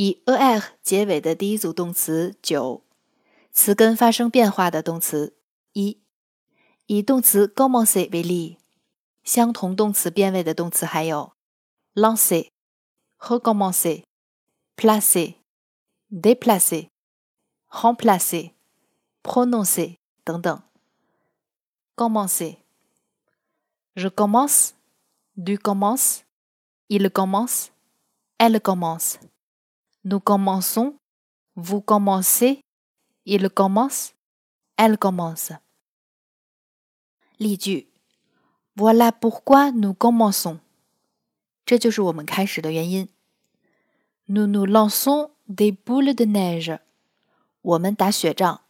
以 er 结尾的第一组动词九，词根发生变化的动词一。以动词 commencer 为例，相同动词变位的动词还有 lancer、recommencer、placer、déplacer、remplacer、prononcer 等等。commencer。Je commence, tu commences, il commence, elle commence. Nous commençons, vous commencez, il commence, elle commence. 例句：Voilà pourquoi nous commençons。这就是我们开始的原因。Nous nous lançons des boules de neige。我们打雪仗。